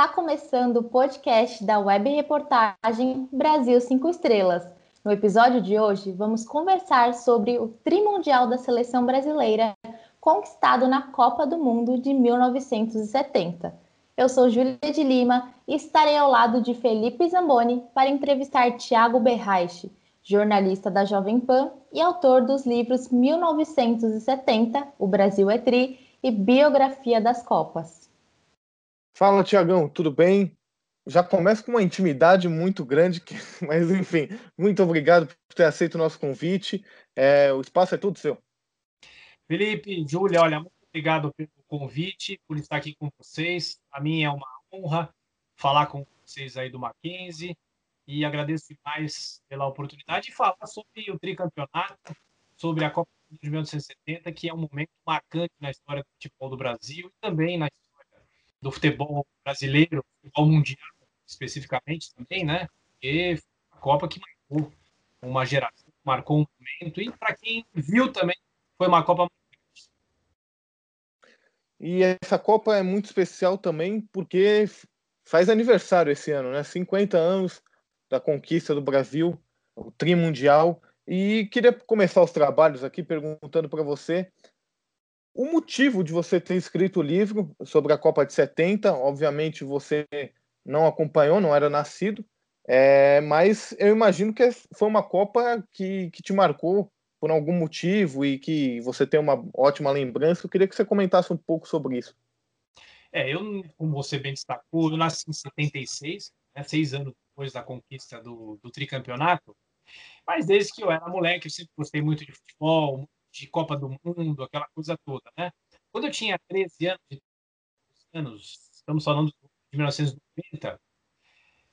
está começando o podcast da web reportagem Brasil 5 Estrelas. No episódio de hoje, vamos conversar sobre o Trimundial da Seleção Brasileira, conquistado na Copa do Mundo de 1970. Eu sou Júlia de Lima e estarei ao lado de Felipe Zamboni para entrevistar Tiago Berraiche, jornalista da Jovem Pan e autor dos livros 1970, O Brasil é Tri e Biografia das Copas. Fala, Tiagão, tudo bem? Já começa com uma intimidade muito grande, que- mas enfim, muito obrigado por ter aceito o nosso convite. É, o espaço é todo seu. Felipe, Júlia, olha, muito obrigado pelo convite, por estar aqui com vocês. A mim é uma honra falar com vocês aí do Mackenzie e agradeço demais pela oportunidade de falar sobre o tricampeonato, sobre a Copa de 1970, que é um momento marcante na história do futebol do Brasil e também na história do futebol brasileiro, futebol mundial especificamente também, né? Foi a Copa que marcou uma geração, marcou um momento e para quem viu também foi uma Copa E essa Copa é muito especial também porque faz aniversário esse ano, né? 50 anos da conquista do Brasil, o Tri Mundial. E queria começar os trabalhos aqui perguntando para você o motivo de você ter escrito o livro sobre a Copa de 70. Obviamente você não acompanhou, não era nascido, é, mas eu imagino que foi uma Copa que, que te marcou por algum motivo e que você tem uma ótima lembrança. Eu queria que você comentasse um pouco sobre isso. É, eu, como você bem destacou, eu nasci em 76, né, seis anos depois da conquista do, do tricampeonato, mas desde que eu era moleque, eu sempre gostei muito de futebol, de Copa do Mundo, aquela coisa toda, né? Quando eu tinha 13 anos, anos estamos falando de 1990,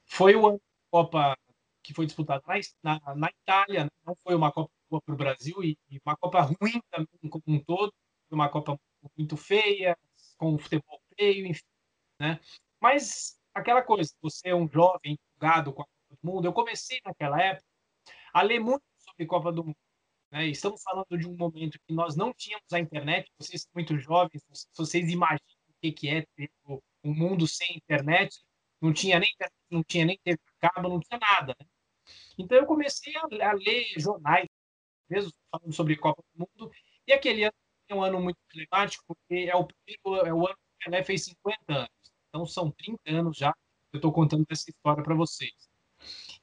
foi o ano da Copa que foi disputada na, na, na Itália, né? não foi uma Copa boa para o Brasil e, e uma Copa ruim também como um todo, uma Copa muito feia, com o futebol feio, enfim, né? Mas aquela coisa, você é um jovem empolgado com a Copa do Mundo, eu comecei naquela época a ler muito sobre Copa do Mundo. Né? Estamos falando de um momento que nós não tínhamos a internet, vocês são muito jovens, vocês imaginam o que é ter um mundo sem internet, não tinha nem internet, não tinha nem TV cabo, não tinha nada. Né? Então eu comecei a, a ler jornais, mesmo falando sobre Copa do Mundo, e aquele ano é um ano muito emblemático, porque é o primeiro, é o ano que o Pelé fez 50 anos. Então são 30 anos já que eu estou contando essa história para vocês.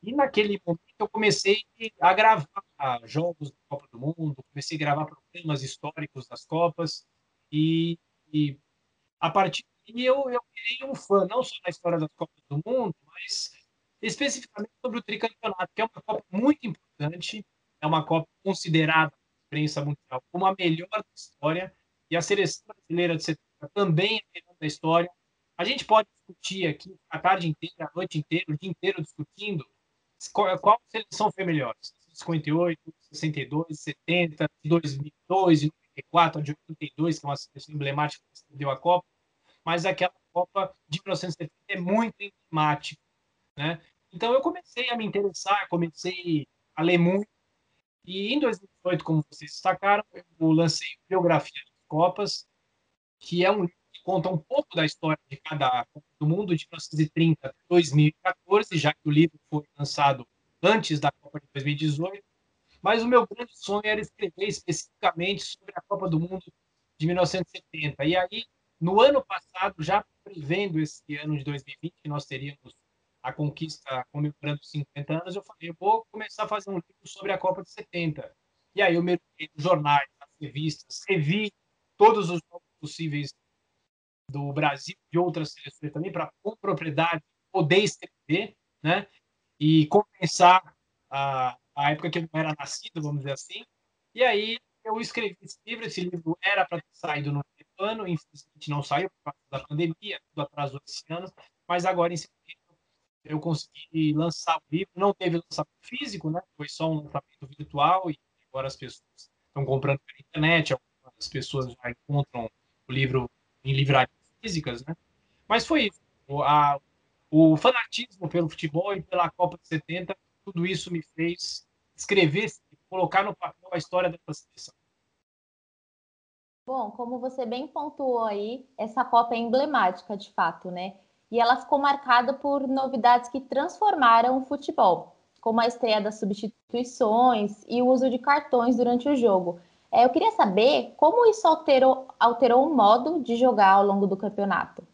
E naquele momento eu comecei a gravar jogos da Copa do Mundo, comecei a gravar programas históricos das Copas, e, e a partir daí eu, eu virei um fã, não só da história das Copas do Mundo, mas especificamente sobre o tricampeonato, que é uma Copa muito importante, é uma Copa considerada pela imprensa mundial como a melhor da história, e a seleção brasileira de 70 também é a melhor da história. A gente pode discutir aqui a tarde inteira, a noite inteira, o dia inteiro discutindo qual, qual seleção foi melhor. 58, 62, 70, 2002, 94, de 82, que é uma seleção emblemática que deu a Copa, mas aquela Copa de 1970 é muito emblemática, né? Então eu comecei a me interessar, comecei a ler muito, e em 2018, como vocês destacaram, eu lancei Biografia das Copas, que é um livro conta um pouco da história de cada do Mundo, de 1930 a 2014, já que o livro foi lançado antes da Copa de 2018. Mas o meu grande sonho era escrever especificamente sobre a Copa do Mundo de 1970. E aí, no ano passado, já prevendo esse ano de 2020, que nós teríamos a conquista comemorando 50 anos, eu falei, eu vou começar a fazer um livro sobre a Copa de 70. E aí eu mergulhei nos jornais, nas revistas, revi todos os jogos possíveis do Brasil e outras seleções também, para com propriedade poder escrever, né? E compensar a, a época que eu não era nascido, vamos dizer assim. E aí eu escrevi esse livro. Esse livro era para ter saído no ano, infelizmente não saiu por causa da pandemia, tudo atrasou esse ano, mas agora em setembro eu consegui lançar o livro. Não teve lançamento físico, né? Foi só um lançamento virtual e agora as pessoas estão comprando pela internet, algumas pessoas já encontram o livro em livrarias físicas, né? Mas foi isso. O, a, o fanatismo pelo futebol e pela Copa de 70, tudo isso me fez escrever, colocar no papel a história dessa seleção. Bom, como você bem pontuou aí, essa Copa é emblemática de fato, né? E ela ficou marcada por novidades que transformaram o futebol, como a estreia das substituições e o uso de cartões durante o jogo. É, eu queria saber como isso alterou, alterou o modo de jogar ao longo do campeonato.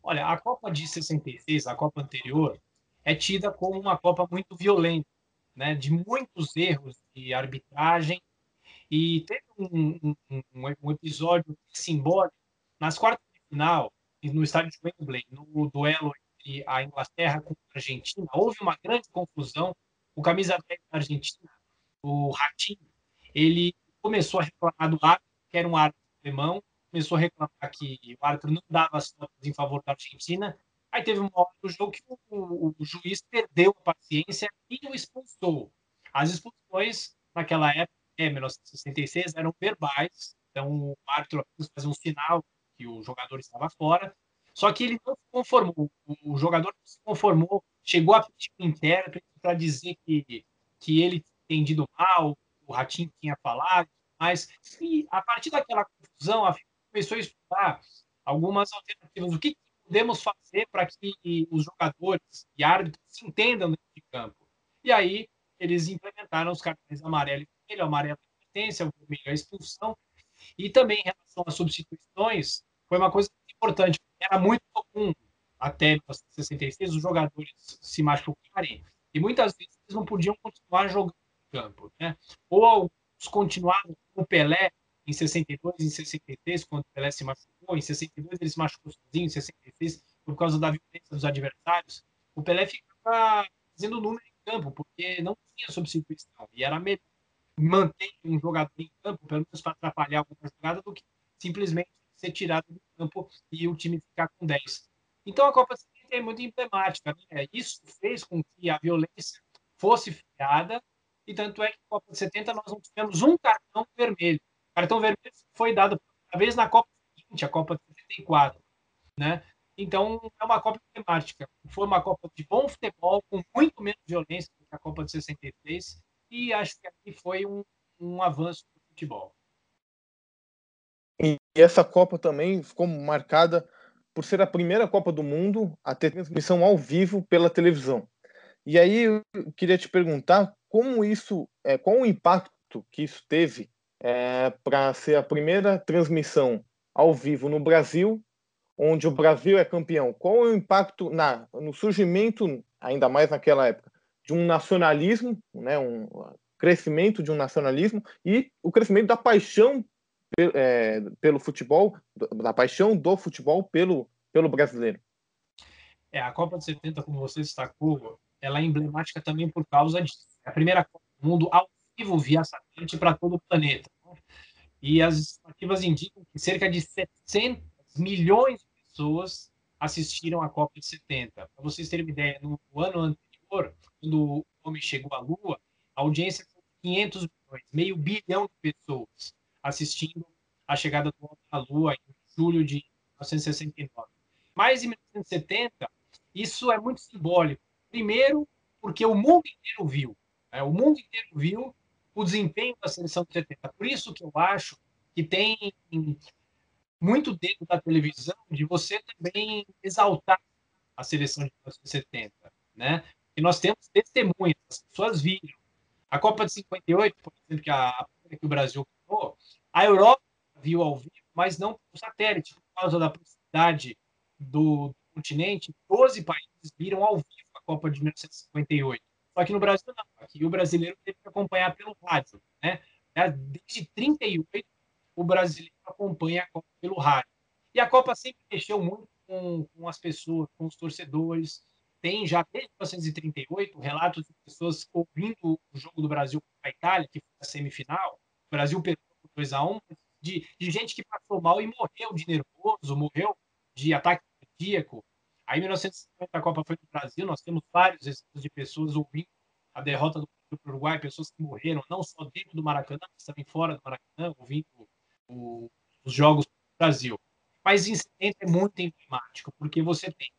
Olha, a Copa de 66, a Copa anterior, é tida como uma Copa muito violenta, né, de muitos erros de arbitragem. E teve um, um, um episódio simbólico nas quartas de final, no estádio de Wembley, no duelo entre a Inglaterra com a Argentina. Houve uma grande confusão. O camisa 10 da Argentina, o Ratinho, ele começou a reclamar do árbitro, que era um árbitro alemão, começou a reclamar que o árbitro não dava as notas em favor da Argentina. Aí teve uma hora do jogo que o, o, juiz perdeu a paciência e o expulsou. As expulsões, naquela época, em 1966, eram verbais, então o árbitro apenas fazia um sinal que o jogador estava fora. Só que ele não se conformou, o jogador não se conformou, chegou a pedir um intérprete para dizer que, que ele tinha entendido mal, o Ratinho tinha falado, mas e a partir daquela confusão, a FIFA começou a estudar algumas alternativas. O que podemos fazer para que os jogadores e árbitros se entendam dentro de campo? E aí eles implementaram os cartões amarelo e vermelho, amarelo é pertence, o vermelho é a expulsão. E também em relação às substituições, foi uma coisa importante, era muito comum até 1966 os jogadores se machucarem e muitas vezes eles não podiam continuar jogando campo, né? Ou alguns continuavam com o Pelé em 62, em 63, quando o Pelé se machucou, em 62 ele se machucou sozinho, em 66, por causa da violência dos adversários, o Pelé ficava fazendo número em campo, porque não tinha substituição, e era melhor manter um jogador em campo, pelo menos para atrapalhar alguma jogada, do que simplesmente ser tirado do campo e o time ficar com 10. Então a Copa 70 é muito emblemática, né? Isso fez com que a violência fosse freada, e tanto é que na Copa de 70 nós não tivemos um cartão vermelho cartão vermelho foi dado uma vez na Copa seguinte, a Copa de 74, né? Então, é uma Copa temática. Foi uma Copa de bom futebol, com muito menos violência do que a Copa de 63, e acho que aqui foi um, um avanço do futebol. E essa Copa também ficou marcada por ser a primeira Copa do Mundo a ter transmissão ao vivo pela televisão. E aí eu queria te perguntar como isso, é, qual o impacto que isso teve é, para ser a primeira transmissão ao vivo no Brasil, onde o Brasil é campeão. Qual é o impacto na, no surgimento, ainda mais naquela época, de um nacionalismo, né, um crescimento de um nacionalismo e o crescimento da paixão é, pelo futebol, da paixão do futebol pelo, pelo brasileiro? É, a Copa de 70, como você destacou, ela é emblemática também por causa disso. É a primeira Copa do Mundo ao vivo via satélite para todo o planeta. Né? E as estimativas indicam que cerca de 700 milhões de pessoas assistiram à Copa de 70. Para vocês terem uma ideia, no ano anterior, quando o homem chegou à Lua, a audiência foi de 500 milhões, meio bilhão de pessoas assistindo a chegada do homem à Lua em julho de 1969. Mas em 1970, isso é muito simbólico. Primeiro, porque o mundo inteiro viu. Né? O mundo inteiro viu o desempenho da seleção de 70. Por isso que eu acho que tem muito dedo da televisão de você também exaltar a seleção de 1970, né? E nós temos testemunhas, as pessoas viram. A Copa de 58, por exemplo, que, a, que o Brasil ganhou, a Europa viu ao vivo, mas não por satélite, por causa da proximidade do, do continente. 12 países viram ao vivo Copa de 1958. Só que no Brasil não. Aqui o brasileiro teve que acompanhar pelo rádio, né? Desde 38 o brasileiro acompanha a Copa pelo rádio. E a Copa sempre mexeu muito com, com as pessoas, com os torcedores. Tem já desde 1938 relatos de pessoas ouvindo o jogo do Brasil contra a Itália, que foi a semifinal, Brasil perdeu 2 a 1 de, de gente que passou mal e morreu de nervoso, morreu de ataque cardíaco. Aí, em 1950, a Copa foi no Brasil, nós temos vários exemplos de pessoas ouvindo a derrota do Uruguai, pessoas que morreram, não só dentro do Maracanã, mas também fora do Maracanã, ouvindo o, os jogos do Brasil. Mas incidente é muito emblemático, porque você tem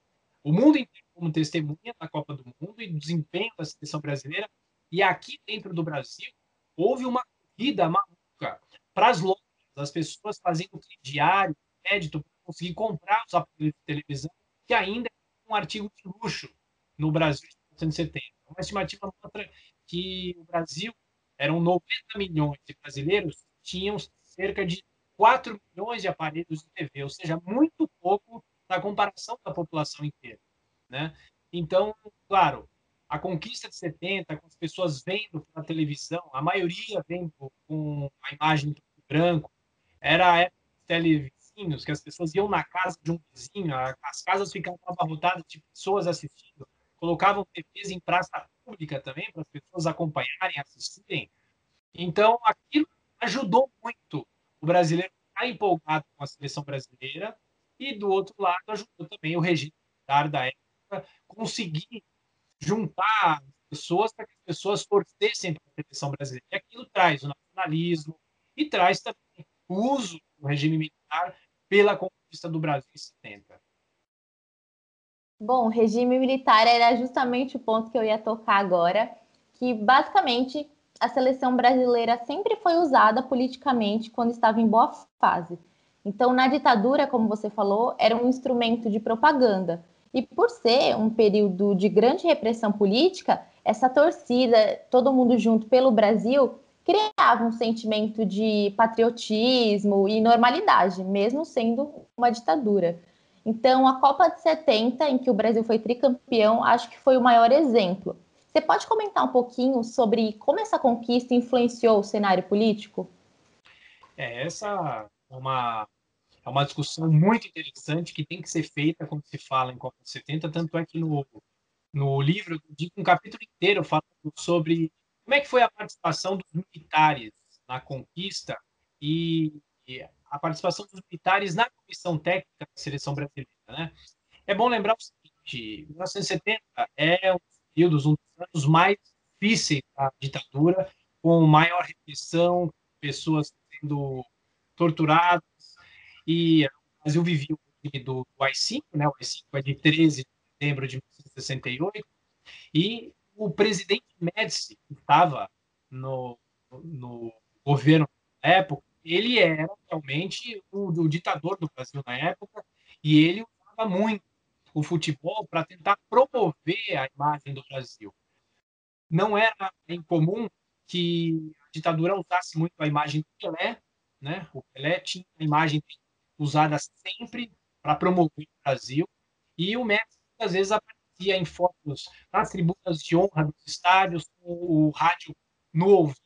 o mundo inteiro como testemunha da Copa do Mundo e do desempenho da seleção brasileira, e aqui dentro do Brasil houve uma corrida maluca para as lojas, as pessoas fazendo crediário, crédito, para conseguir comprar os aparelhos de televisão, que ainda é um artigo de luxo no Brasil de 1970. Uma estimativa mostra que o Brasil eram 90 milhões de brasileiros, tinham cerca de 4 milhões de aparelhos de TV, ou seja, muito pouco na comparação da população inteira. Né? Então, claro, a conquista de 70, com as pessoas vendo pela televisão, a maioria vendo com a imagem branco, era a época dos televizinhos, que as pessoas iam na casa de um vizinho, as casas ficavam abarrotadas de pessoas assistindo, colocavam TVs em praça pública também, para as pessoas acompanharem, assistirem. Então, aquilo ajudou muito o brasileiro a empolgado com a seleção brasileira e, do outro lado, ajudou também o regime militar da época conseguir juntar as pessoas para que as pessoas torcessem para a seleção brasileira. E aquilo traz o nacionalismo e traz também o uso do regime militar pela conquista do Brasil em 70. Bom, regime militar era justamente o ponto que eu ia tocar agora, que basicamente a seleção brasileira sempre foi usada politicamente quando estava em boa fase. Então, na ditadura, como você falou, era um instrumento de propaganda. E por ser um período de grande repressão política, essa torcida, todo mundo junto pelo Brasil, criava um sentimento de patriotismo e normalidade, mesmo sendo uma ditadura. Então, a Copa de 70, em que o Brasil foi tricampeão, acho que foi o maior exemplo. Você pode comentar um pouquinho sobre como essa conquista influenciou o cenário político? É, essa é uma, é uma discussão muito interessante que tem que ser feita quando se fala em Copa de 70, tanto é que no, no livro um capítulo inteiro falando sobre como é que foi a participação dos militares na conquista e, a participação dos militares na comissão técnica da seleção brasileira. Né? É bom lembrar o seguinte: 1970 é um dos períodos, um dos anos mais difíceis da ditadura, com maior repressão, pessoas sendo torturadas, e o Brasil vivia o do, do AI-5, né? o AI-5 é de 13 de setembro de 1968, e o presidente Médici, que estava no, no governo na época, ele era realmente o, o ditador do Brasil na época e ele usava muito o futebol para tentar promover a imagem do Brasil. Não era incomum que a ditadura usasse muito a imagem do Pelé, né? O Pelé tinha a imagem usada sempre para promover o Brasil e o Messi às vezes aparecia em fotos nas tribunas de honra dos estádios, com o rádio no ouvido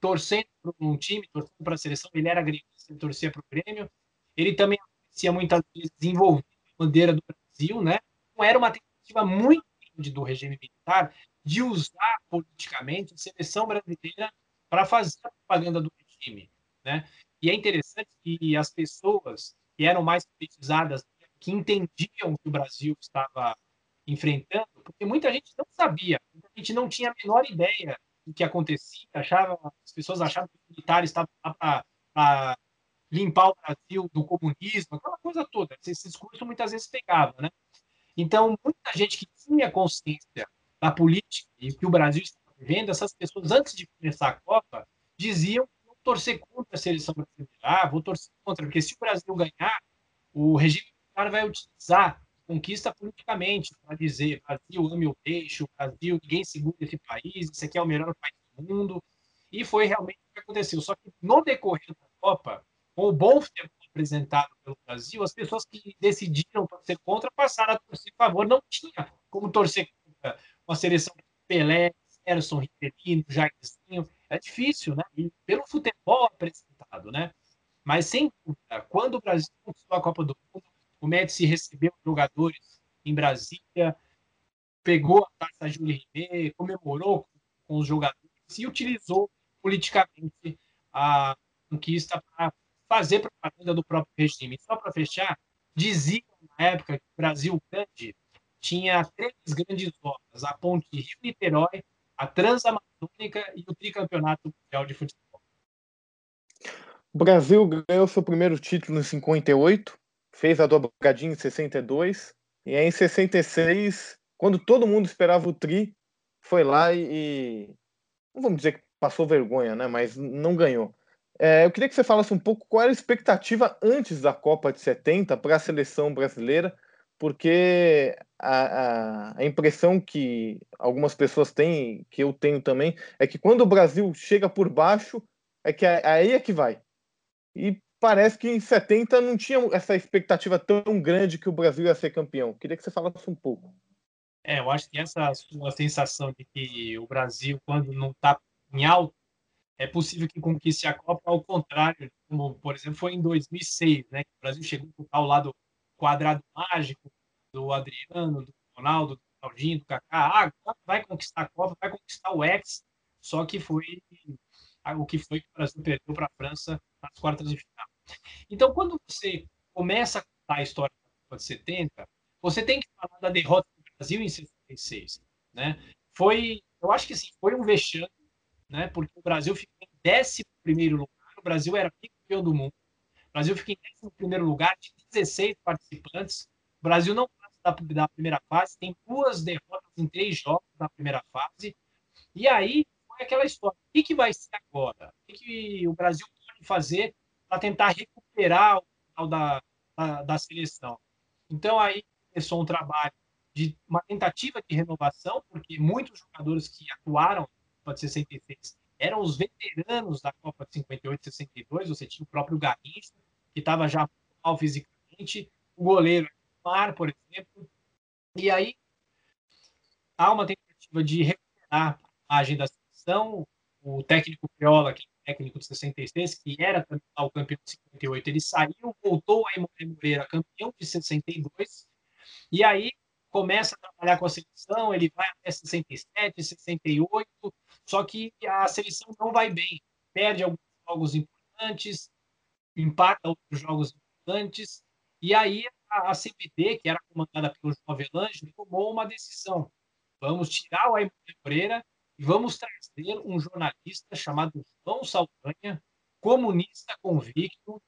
torcendo para um time, torcendo para a seleção. Ele era gremista, ele torcia para o Grêmio. Ele também aparecia muitas vezes envolvido a bandeira do Brasil, né? Então era uma tentativa muito grande do regime militar de usar politicamente a seleção brasileira para fazer a propaganda do regime, né? E é interessante que as pessoas que eram mais politizadas, que entendiam que o Brasil estava enfrentando, porque muita gente não sabia, muita gente não tinha a menor ideia o que acontecia, achava, as pessoas achavam que os militares estavam lá para limpar o Brasil do comunismo, aquela coisa toda. Esse discurso muitas vezes pegava, né? Então, muita gente que tinha consciência da política e que o Brasil estava vivendo, essas pessoas, antes de começar a Copa, diziam que iam torcer contra a seleção brasileira. Ah, vou torcer contra, porque se o Brasil ganhar, o regime militar vai utilizar conquista politicamente, para dizer Brasil ame o peixe, o Brasil, ninguém segura esse país, isso aqui é o melhor país do mundo. E foi realmente o que aconteceu. Só que no decorrer da Copa, com o bom futebol apresentado pelo Brasil, as pessoas que decidiram torcer contra passaram a torcer a favor. Não tinha como torcer contra uma seleção de Pelé, Gerson, Ribeirinho, Jairzinho. É difícil, né? E pelo futebol apresentado, né? Mas sem dúvida, quando o Brasil conquistou a Copa do Mundo, o Médici recebeu jogadores em Brasília, pegou a taça Júlio Rimet, comemorou com os jogadores e utilizou politicamente a conquista para fazer propaganda do próprio regime. Só para fechar, diziam na época que o Brasil grande tinha três grandes obras: a Ponte Rio-Niterói, a Transamazônica e o Tricampeonato Mundial de Futebol. O Brasil ganhou seu primeiro título em 58, fez a dobradinha em 62, e aí em 66, quando todo mundo esperava o Tri, foi lá e. Não vamos dizer que passou vergonha, né? Mas não ganhou. É, eu queria que você falasse um pouco qual era a expectativa antes da Copa de 70 para a seleção brasileira, porque a, a, a, impressão que algumas pessoas têm, que eu tenho também, é que quando o Brasil chega por baixo, é que aí é que vai. E parece que em 70 não tinha essa expectativa tão grande que o Brasil ia ser campeão. Queria que você falasse um pouco. É, eu acho que essa sua sensação de que o Brasil, quando não está em alto, é possível que conquiste a Copa, ao contrário, como, por exemplo, foi em 2006, né, o Brasil chegou ao lado quadrado mágico do Adriano, do Ronaldo, do Claudinho, do Kaká. Ah, vai conquistar a Copa, vai conquistar o X, só que foi o que foi que o Brasil perdeu para a França nas quartas de final. Então, quando você começa a contar a história da Copa de 70, você tem que falar da derrota do Brasil em 66, né? Foi, eu acho que assim, foi um vexame, né? Porque o Brasil ficou em 11 primeiro lugar, o Brasil era campeão do mundo. O Brasil fica em 11 primeiro lugar de 16 participantes. O Brasil não passa da, da primeira fase, tem duas derrotas em três jogos da primeira fase. E aí foi aquela história. O que, que vai ser agora? O que, que o Brasil pode fazer para tentar recuperar o final da, da, da seleção? Então aí começou um trabalho de uma tentativa de renovação, porque muitos jogadores que atuaram na Copa de 66 eram os veteranos da Copa de 58 e 62. Você tinha o próprio Garrincha, que estava já mal fisicamente, o goleiro Mar, por exemplo. E aí há uma tentativa de recuperar a imagem da seleção. O técnico Priola, que técnico de 66, que era também o campeão de 58, ele saiu, voltou a Moreira, campeão de 62, e aí começa a trabalhar com a seleção, ele vai até 67, 68, só que a seleção não vai bem, perde alguns jogos importantes, empata outros jogos importantes, e aí a, a CBD, que era comandada pelo João Avelange, tomou uma decisão. Vamos tirar o Aimon Moreira e vamos trazer um jornalista chamado João Saldanha, comunista convicto,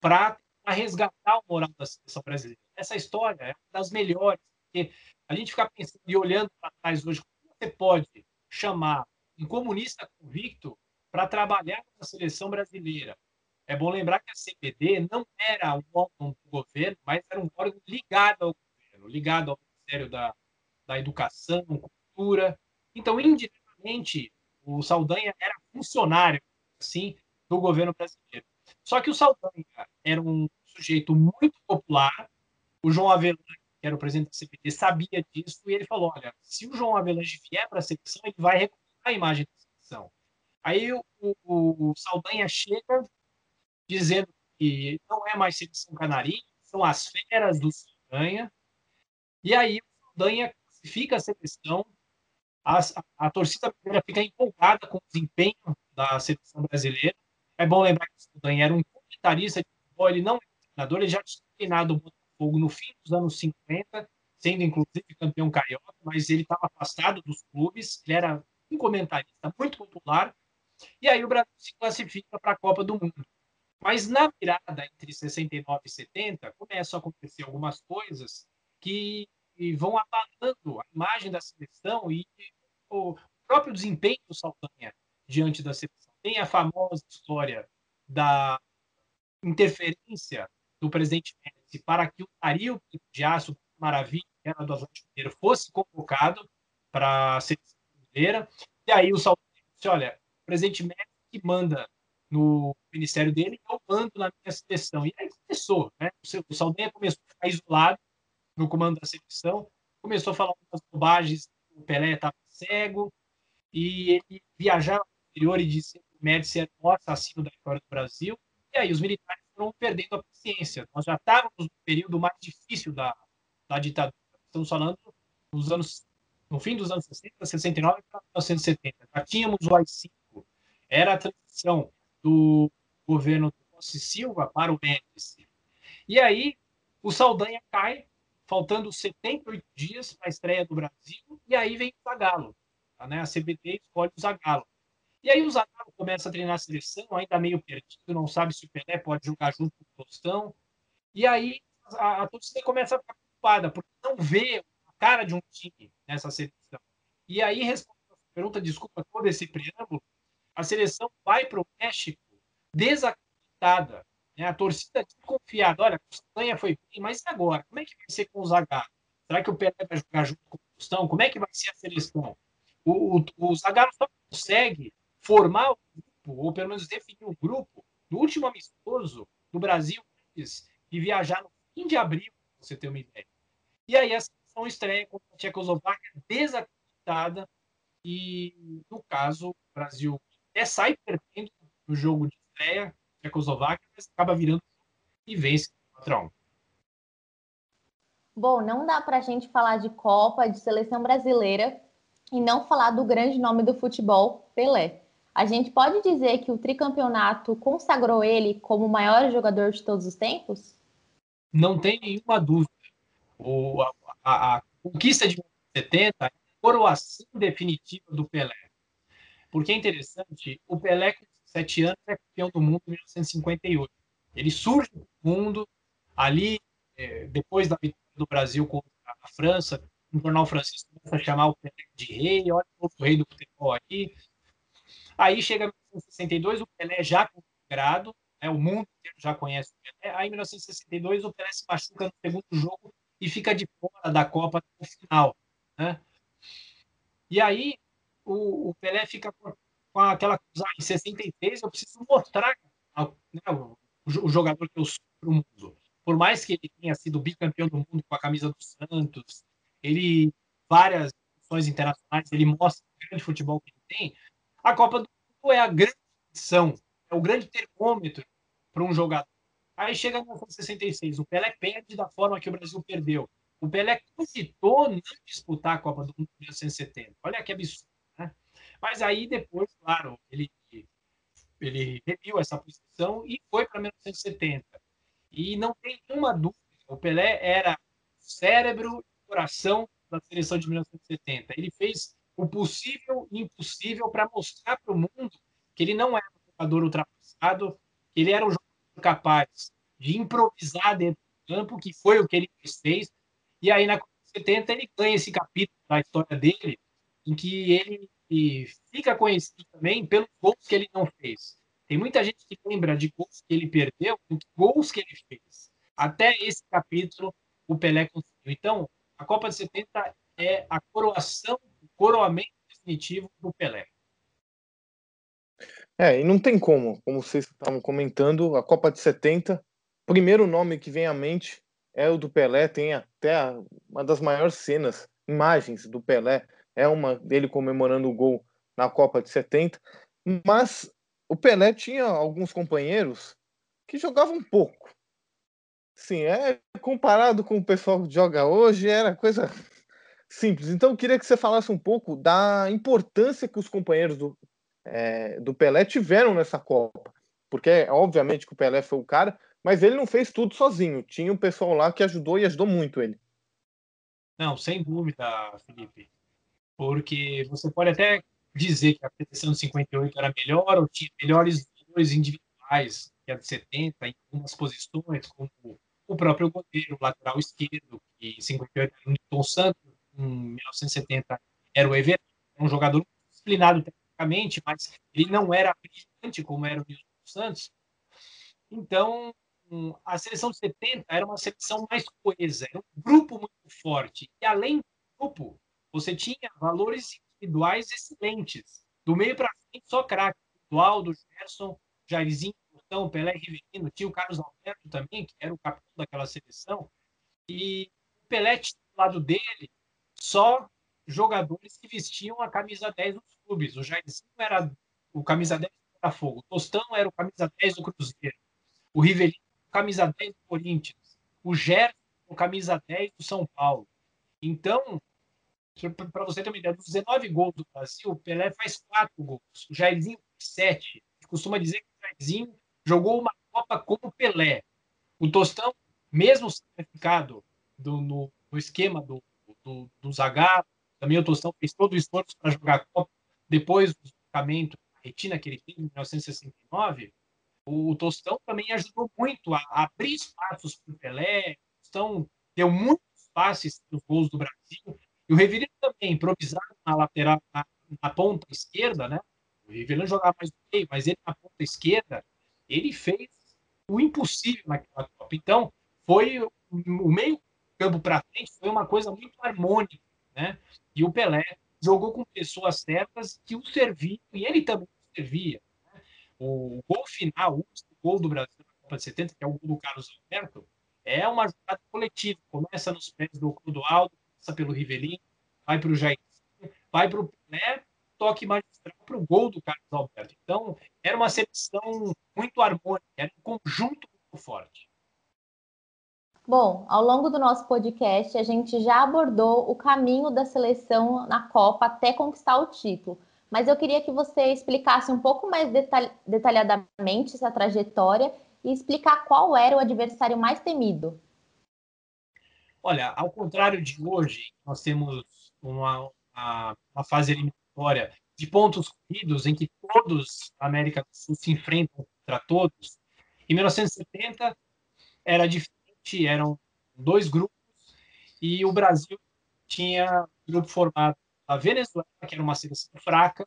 para resgatar o moral da seleção brasileira. Essa história é uma das melhores, porque a gente fica pensando e olhando para trás hoje, como você pode chamar um comunista convicto para trabalhar na seleção brasileira? É bom lembrar que a CPD não era um órgão do governo, mas era um órgão ligado ao governo, ligado ao Ministério da, da Educação, Cultura. Então, indiretamente, o Saldanha era funcionário, assim, do governo brasileiro. Só que o Saldanha era um sujeito muito popular. O João Avelange, que era o presidente da CPD, sabia disso e ele falou: olha, se o João Avelange vier para a seleção, ele vai recuperar a imagem da seleção. Aí o, o, o Saldanha chega dizendo que não é mais seleção canarinho, são as feras do Saldanha. E aí o Saldanha classifica a seleção, a, a, torcida brasileira fica empolgada com o desempenho da seleção brasileira. É bom lembrar que o Saldanha era um comentarista de futebol, ele não era treinador, ele já tinha treinado o Botafogo no fim dos anos 50, sendo inclusive campeão carioca, mas ele estava afastado dos clubes, ele era um comentarista muito popular, e aí o Brasil se classifica para a Copa do Mundo. Mas na virada entre 69 e 70, começam a acontecer algumas coisas que vão abalando a imagem da seleção e o próprio desempenho do Saldanha diante da seleção. Tem a famosa história da interferência do presidente Médici para que o Dario de Aço Maravilha, era do Atlético Mineiro, fosse convocado para a seleção brasileira. E aí o Saldanha disse, olha, o presidente Médici que manda no ministério dele e eu mando na minha seleção. E aí começou, né? O Saldanha começou a ficar isolado no comando da seleção, começou a falar umas bobagens, o Pelé estava cego, e ele viajava para o exterior e disse que o Médici era o assassino da história do Brasil, e aí os militares foram perdendo a paciência. Nós já estávamos no período mais difícil da, da ditadura. Estamos falando nos anos, no fim dos anos 60, 69 para 1970. Já tínhamos o AI-5, era a transição do governo do Rossi Silva para o Médici. E aí o Saldanha cai, faltando 78 dias para a estreia do Brasil, e aí vem o Zagallo. Né? A CBT escolhe o Zagallo. E aí o Zagallo começa a treinar a seleção, ainda meio perdido, não sabe se o Pelé pode jogar junto com o Tostão. E aí a, a torcida começa a ficar preocupada, porque não vê a cara de um time nessa seleção. E aí, respondendo a pergunta, desculpa todo esse preâmbulo, a seleção vai para o México desacreditada. Né? A torcida desconfiada. Olha, a Castanha foi bem, mas e agora? Como é que vai ser com o Zagallo? Será que o Pelé vai jogar junto com o Tostão? Como é que vai ser a seleção? O, o, o Zagallo só consegue formar o grupo, ou pelo menos definir o grupo, do último amistoso do Brasil antes de viajar no fim de abril, para você ter uma ideia. E aí a seleção estreia contra a Tchecoslováquia desacreditada e, no caso, o Brasil até sai perdendo no jogo de estreia, Tchecoslováquia, mas acaba virando e vence o patrão. Bom, não dá para a gente falar de Copa, de seleção brasileira e não falar do grande nome do futebol, Pelé. A gente pode dizer que o tricampeonato consagrou ele como o maior jogador de todos os tempos? Não tem nenhuma dúvida. O, a, a, a conquista de 1970 é a coroação definitiva do Pelé. Porque é interessante, o Pelé, com 7 anos, é campeão do mundo em 1958. Ele surge no mundo ali, é, depois da vitória do Brasil contra a França, um jornal francês começa a chamar o Pelé de rei, olha o rei do futebol aí. Aí chega em 1962, o Pelé já consagrado, né, o mundo inteiro já conhece o Pelé. Aí em 1962, o Pelé se machuca no segundo jogo e fica de fora da Copa no final. Né? E aí o, o Pelé fica com, aquela coisa, ah, em 63 eu preciso mostrar né, o, o, jogador que eu sou para o mundo. Por mais que ele tenha sido bicampeão do mundo com a camisa do Santos, ele várias ações internacionais, ele mostra o grande futebol que ele tem. A Copa do Mundo é a grande edição, é o grande termômetro para um jogador. Aí chega no 66, o Pelé perde da forma que o Brasil perdeu. O Pelé cogitou não disputar a Copa do Mundo em 1970. Olha que absurdo? Mas aí depois, claro, ele ele reviu essa posição e foi para 1970. E não tem nenhuma dúvida, o Pelé era cérebro e coração da seleção de 1970. Ele fez o possível e impossível para mostrar para o mundo que ele não era um jogador ultrapassado, que ele era um jogador capaz de improvisar dentro do campo, que foi o que ele fez, e aí, na Copa 70, ele ganha esse capítulo da história dele, em que ele fica conhecido também pelos gols que ele não fez. Tem muita gente que lembra de gols que ele perdeu, de gols que ele fez. Até esse capítulo, o Pelé conseguiu. Então, a Copa de 70 é a coroação, o coroamento definitivo do Pelé. É, e não tem como, como vocês estavam comentando, a Copa de 70, primeiro nome que vem à mente é o do Pelé, tem até uma das maiores cenas, imagens do Pelé, é uma dele comemorando o gol na Copa de 70, mas o Pelé tinha alguns companheiros que jogavam pouco. Sim, é comparado com o pessoal que joga hoje, era coisa simples. Então eu queria que você falasse um pouco da importância que os companheiros do, é, do Pelé tiveram nessa Copa. Porque, obviamente, que o Pelé foi o cara, mas ele não fez tudo sozinho. Tinha um pessoal lá que ajudou e ajudou muito ele. Não, sem dúvida, Felipe. Porque você pode até dizer que a seleção de 58 era melhor ou tinha melhores jogadores individuais que a de 70 em algumas posições, como o próprio goleiro, lateral esquerdo, que em 58 era o Newton Santos, em 1970 era o Everton, um jogador disciplinado tecnicamente, mas ele não era brilhante como era o Newton Santos. Então, a seleção de 70 era uma seleção mais coesa, era um grupo muito forte. E além do grupo, você tinha valores individuais excelentes. Do meio para frente, só craque. do Gerson, Jairzinho, Portão, Pelé Riverino, tinha o Carlos Alberto também, que era o capitão daquela seleção. E o Pelé tinha do lado dele só jogadores que vestiam a camisa 10 dos clubes. O Jairzinho era o camisa 10 do Botafogo, o Tostão era o camisa 10 do Cruzeiro, o Rivelino camisa 10 do Corinthians, o Gerson com camisa 10 do São Paulo. Então, para você ter uma ideia, dos 19 gols do Brasil, o Pelé faz 4 gols, o Jairzinho faz 7. Costuma dizer que o Jairzinho jogou uma Copa como Pelé. O Tostão, mesmo sacrificado do, no, no esquema do, do, do Zagallo, também o Tostão fez todo o esforço para jogar a Copa depois do deslocamento retina que ele teve em 1969, o Tostão também ajudou muito a, abrir espaços para o Pelé. O Tostão deu muitos passes nos gols do Brasil. E o Rivelino também, improvisado na lateral, na, na ponta esquerda, né? O Rivelino jogava mais no meio, mas ele na ponta esquerda, ele fez o impossível naquela Copa. Então, foi o meio campo para frente foi uma coisa muito harmônica, né? E o Pelé jogou com pessoas certas que o serviam e ele também servia. Né? O gol final, o gol do Brasil na Copa de 70, que é o gol do Carlos Alberto, é uma jogada coletiva. Começa nos pés do Clodoaldo, passa pelo Rivelino, vai para o Jair, vai para o Pelé, toque magistral para o gol do Carlos Alberto. Então, era uma seleção muito harmônica, era um conjunto muito forte. Bom, ao longo do nosso podcast, a gente já abordou o caminho da seleção na Copa até conquistar o título. Mas eu queria que você explicasse um pouco mais detalhadamente essa trajetória e explicar qual era o adversário mais temido. Olha, ao contrário de hoje, nós temos uma, uma, uma fase eliminatória de pontos corridos em que todos a América do Sul se enfrentam contra todos. Em 1970 era diferente eram dois grupos e o Brasil tinha um grupo formado a Venezuela, que era uma seleção fraca,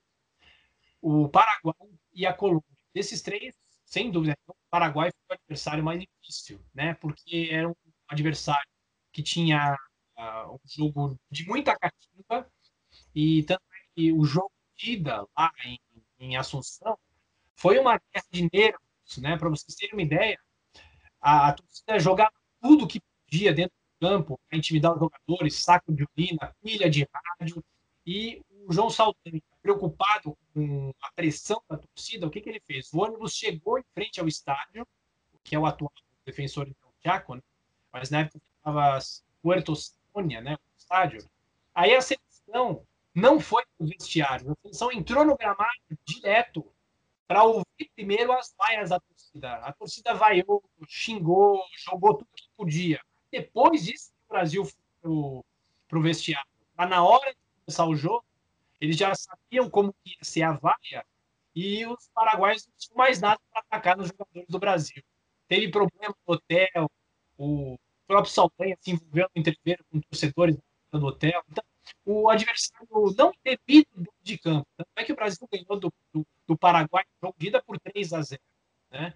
o Paraguai e a Colômbia. Desses três, sem dúvida, o Paraguai foi o adversário mais difícil, né? Porque era um adversário que tinha uh, um jogo de muita cativa e que o jogo de ida lá em, em Assunção foi uma guerra de nervos, né? Para vocês terem uma ideia, a, a torcida jogava tudo que podia dentro do campo para intimidar os jogadores, saco de urina, pilha de rádio. E o João Saldanha, preocupado com a pressão da torcida, o que, que ele fez? O ônibus chegou em frente ao estádio, que é o atual defensor então, Chaco, né? mas na época estava Puerto Sônia, né, o estádio. Aí a seleção não foi para vestiário, a seleção entrou no gramado direto para ouvir primeiro as vaias da torcida. A torcida vaiou, xingou, jogou tudo que podia. Depois disso, o Brasil foi para o vestiário. Mas na hora de começar o jogo, eles já sabiam como ia ser a vaia e os paraguaios não tinham mais nada para atacar nos jogadores do Brasil. Teve problema no hotel, o próprio Saldanha se envolveu no entreveiro com torcedores do hotel. Então, o adversário não dentro de campo. Tanto é que o Brasil ganhou do, do, do Paraguai jogo por 3 a 0. Né?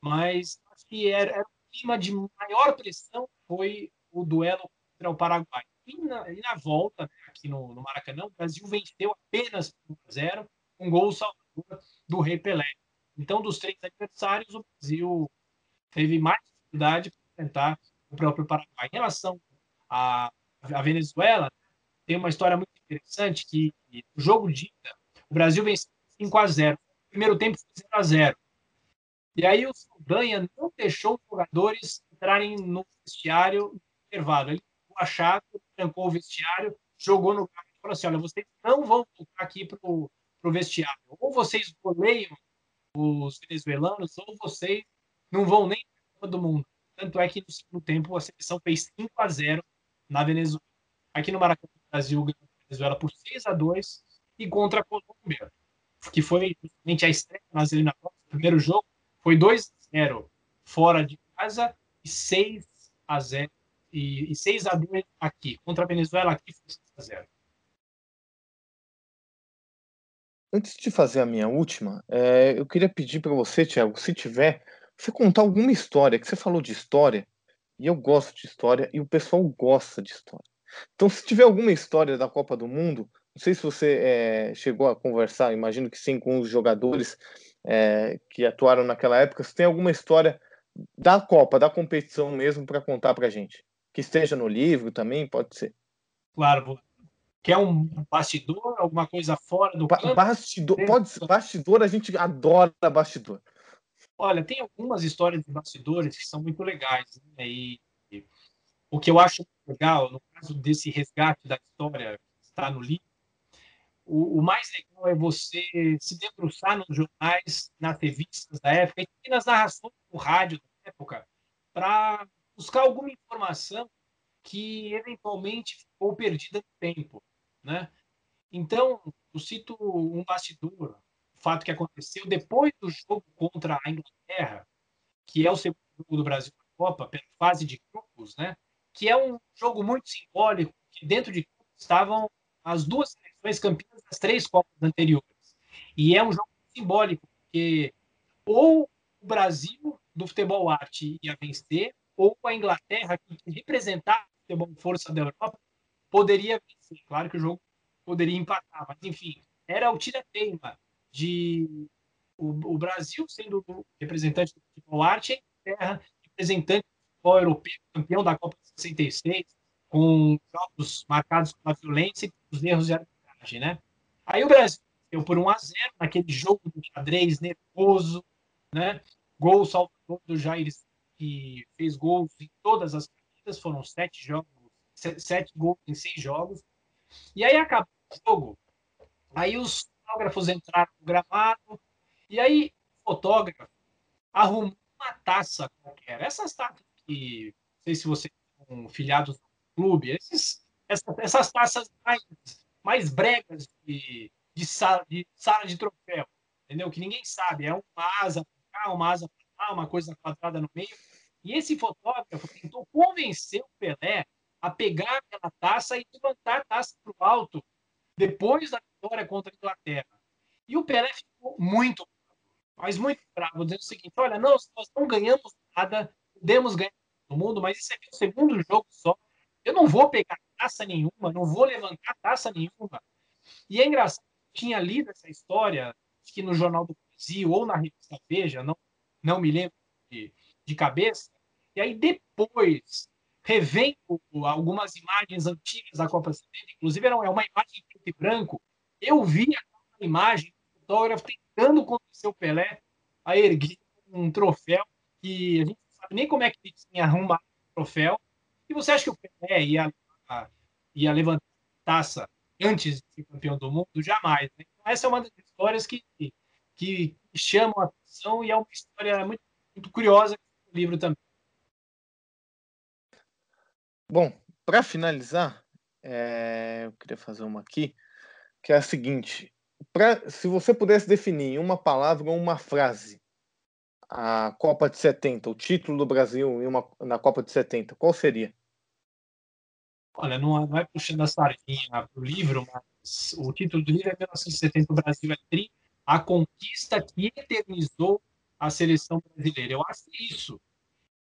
Mas acho que era, era o clima de maior pressão foi o duelo contra o Paraguai. E na, e na volta, né, aqui no, no, Maracanã, o Brasil venceu apenas por 1 a 0, um gol salvador do Rei Pelé. Então, dos três adversários, o Brasil teve mais dificuldade para enfrentar próprio Paraguai. Em relação à, à Venezuela, tem uma história muito interessante que o jogo de ida, o Brasil venceu 5 a 0. O primeiro tempo foi 0 a 0. E aí o Saldanha não deixou os jogadores entrarem no vestiário no intervalo. Ele ficou achado, trancou o vestiário, jogou no carro e falou assim: olha, vocês não vão voltar aqui para o vestiário. Ou vocês goleiam os venezuelanos, ou vocês não vão nem para do mundo. Tanto é que no segundo tempo a seleção fez 5 a 0 na Venezuela. Aqui no Maracanã, o Brasil ganhou a Venezuela por 6 a 2 e contra a Colômbia, que foi justamente a estreia nas eliminatórias. O primeiro jogo foi 2 a 0 fora de casa e 6 a 0 e, e 6 a 2 aqui. Contra a Venezuela aqui foi 6 a 0. Antes de fazer a minha última, é, eu queria pedir para você, Tiago, se tiver, você contar alguma história, que você falou de história, e eu gosto de história, e o pessoal gosta de história. Então, se tiver alguma história da Copa do Mundo, não sei se você é, chegou a conversar, imagino que sim, com os jogadores é, que atuaram naquela época. Se tem alguma história da Copa, da competição mesmo, para contar para gente? Que esteja no livro também, pode ser. Claro, Quer um bastidor, alguma coisa fora do ba campo? Bastidor, pode ser. Bastidor, a gente adora bastidor. Olha, tem algumas histórias de bastidores que são muito legais. Né? E, e o que eu acho legal, no caso desse resgate da história que está no livro, o, o, mais legal é você se debruçar nos jornais, nas revistas da época e nas narrações do rádio da época para buscar alguma informação que eventualmente ficou perdida no tempo, né? Então, eu cito um bastidor, fato que aconteceu depois do jogo contra a Inglaterra, que é o segundo jogo do Brasil na Copa, pela fase de grupos, né? Que é um jogo muito simbólico, que dentro de estavam as duas seleções campeãs das três Copas anteriores. E é um jogo simbólico, porque ou o Brasil do futebol arte ia vencer, ou a Inglaterra, que representava o futebol força da Europa, poderia vencer. Claro que o jogo poderia empatar, mas enfim, era o tira-teima de o, o, Brasil sendo representante do futebol arte e a Inglaterra representante do futebol europeu, campeão da Copa de 66, com jogos marcados pela violência e pelos erros de arbitragem, né? Aí o Brasil deu por 1 a 0 naquele jogo do xadrez nervoso, né? Gol salvador do Jair que fez gols em todas as partidas, foram sete jogos, sete gols em seis jogos. E aí acabou o jogo. Aí os fotógrafos entraram no gramado e aí o fotógrafo arrumou uma taça qualquer. Essas taças que não sei se vocês são filiados clube. Esses, essa, essas taças mais, mais bregas de, de, sala, de sala de troféu, entendeu? Que ninguém sabe. É uma asa para cá, uma asa para uma coisa quadrada no meio. E esse fotógrafo tentou convencer o Pelé a pegar aquela taça e levantar a taça para o alto depois da vitória contra a Inglaterra. E o Pelé ficou muito mas muito bravo, dizendo o seguinte: olha, não, nós não ganhamos nada, podemos ganhar no mundo, mas isso aqui é o segundo jogo só. Eu não vou pegar taça nenhuma, não vou levantar taça nenhuma. E é engraçado, tinha lido essa história, que no Jornal do Brasil ou na revista Veja, não, não me lembro de, de cabeça, e aí depois, revendo algumas imagens antigas da Copa 70, inclusive era uma imagem em preto e branco, eu vi aquela imagem do fotógrafo tentando convencer o Pelé a erguer um troféu que a gente não sabe nem como é que ele tinha arrumado o troféu, e você acha que o Pelé ia, ia levantar a taça antes de ser campeão do mundo? Jamais. Né? Então, essa é uma das histórias que, que chamam a atenção e é uma história muito, muito curiosa no livro também. Bom, para finalizar, é, eu queria fazer uma aqui, que é a seguinte: pra, se você pudesse definir uma palavra ou uma frase a Copa de 70, o título do Brasil em uma, na Copa de 70, qual seria? Olha, não, não é puxando a sardinha para o livro, mas o título do livro é 1970, o Brasil é tri, a conquista que eternizou a seleção brasileira. Eu acho isso.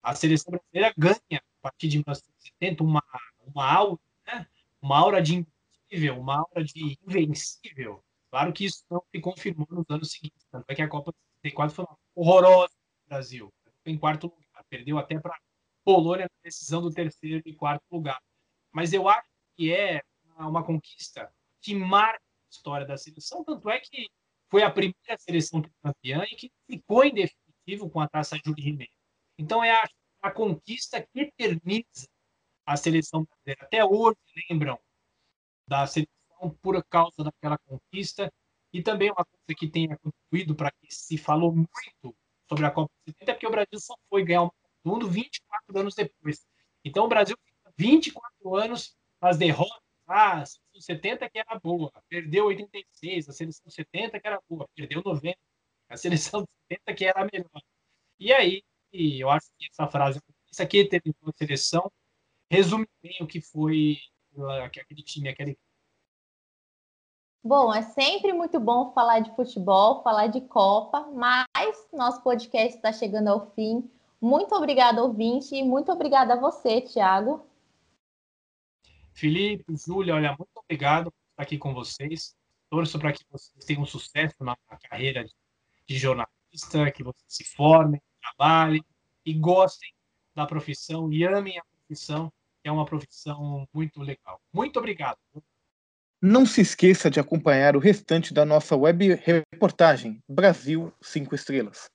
A seleção brasileira ganha, partir de 1970, uma, uma aura, né? uma aura de impossível, uma aura de invencível. Claro que isso não se confirmou nos anos seguintes, tanto é que a Copa de 64 foi horrorosa no Brasil. Em quarto lugar. Perdeu até para Polônia na decisão do terceiro e quarto lugar. Mas eu acho que é uma conquista que marca a história da seleção, tanto é que foi a primeira seleção campeã e que ficou em definitivo com a taça Júlio Ribeiro. Então é a, a conquista que eterniza a seleção brasileira. Até hoje lembram da seleção por causa daquela conquista e também uma coisa que tenha contribuído para que se falou muito sobre a Copa de 70 é porque o Brasil só foi ganhar o mundo 24 anos depois. Então o Brasil fica 24 anos as derrotas. Ah, a seleção 70 que era boa, perdeu 86, a seleção 70 que era boa, perdeu 90, a seleção 70 que era melhor. E aí, eu acho que essa frase, isso aqui teve uma seleção, resume bem o que foi aquele time, aquele Bom, é sempre muito bom falar de futebol, falar de Copa, mas nosso podcast está chegando ao fim. Muito obrigada, ouvinte, e muito obrigada a você, Tiago. Felipe, Júlia, olha, muito obrigado por estar aqui com vocês. Torço para que vocês tenham sucesso na carreira de jornalista, que vocês se formem, trabalhem e gostem da profissão e amem a profissão, que é uma profissão muito legal. Muito obrigado. Não se esqueça de acompanhar o restante da nossa web reportagem Brasil 5 Estrelas.